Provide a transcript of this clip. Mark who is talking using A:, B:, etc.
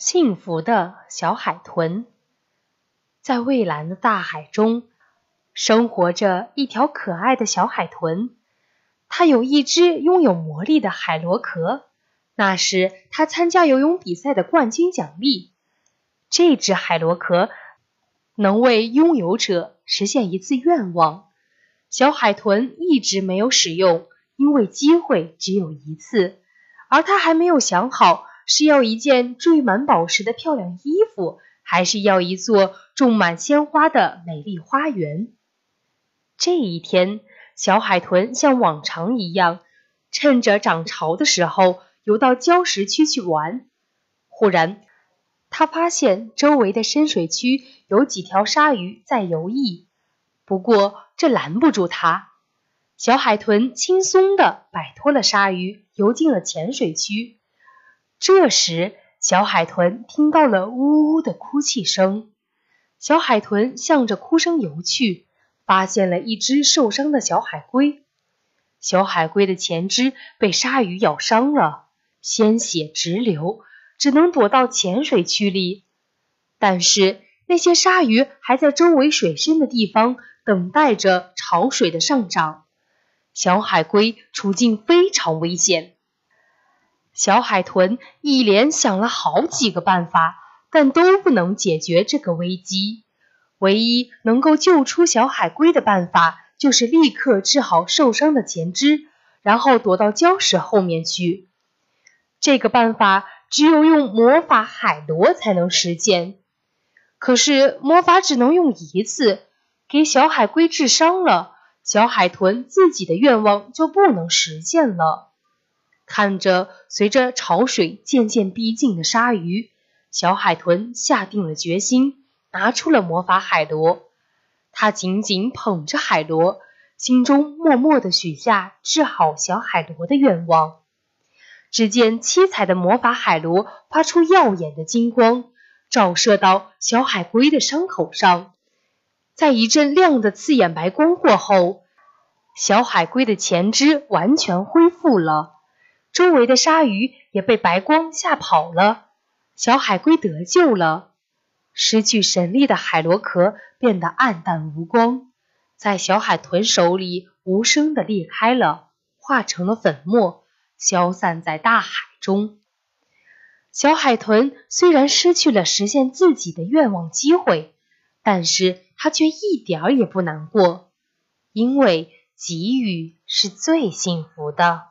A: 幸福的小海豚，在蔚蓝的大海中，生活着一条可爱的小海豚。它有一只拥有魔力的海螺壳，那是它参加游泳比赛的冠军奖励。这只海螺壳能为拥有者实现一次愿望。小海豚一直没有使用，因为机会只有一次，而它还没有想好。是要一件缀满宝石的漂亮衣服，还是要一座种满鲜花的美丽花园？这一天，小海豚像往常一样，趁着涨潮的时候游到礁石区去玩。忽然，他发现周围的深水区有几条鲨鱼在游弋，不过这拦不住他。小海豚轻松地摆脱了鲨鱼，游进了浅水区。这时，小海豚听到了呜呜的哭泣声。小海豚向着哭声游去，发现了一只受伤的小海龟。小海龟的前肢被鲨鱼咬伤了，鲜血直流，只能躲到浅水区里。但是那些鲨鱼还在周围水深的地方等待着潮水的上涨。小海龟处境非常危险。小海豚一连想了好几个办法，但都不能解决这个危机。唯一能够救出小海龟的办法，就是立刻治好受伤的前肢，然后躲到礁石后面去。这个办法只有用魔法海螺才能实现。可是魔法只能用一次，给小海龟治伤了，小海豚自己的愿望就不能实现了。看着随着潮水渐渐逼近的鲨鱼，小海豚下定了决心，拿出了魔法海螺。他紧紧捧着海螺，心中默默地许下治好小海螺的愿望。只见七彩的魔法海螺发出耀眼的金光，照射到小海龟的伤口上。在一阵亮的刺眼白光过后，小海龟的前肢完全恢复了。周围的鲨鱼也被白光吓跑了，小海龟得救了。失去神力的海螺壳变得暗淡无光，在小海豚手里无声的裂开了，化成了粉末，消散在大海中。小海豚虽然失去了实现自己的愿望机会，但是它却一点儿也不难过，因为给予是最幸福的。